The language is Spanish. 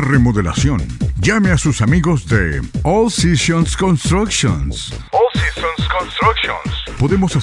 remodelación. Llame a sus amigos de All Seasons Constructions. All Seasons Constructions. Podemos hacer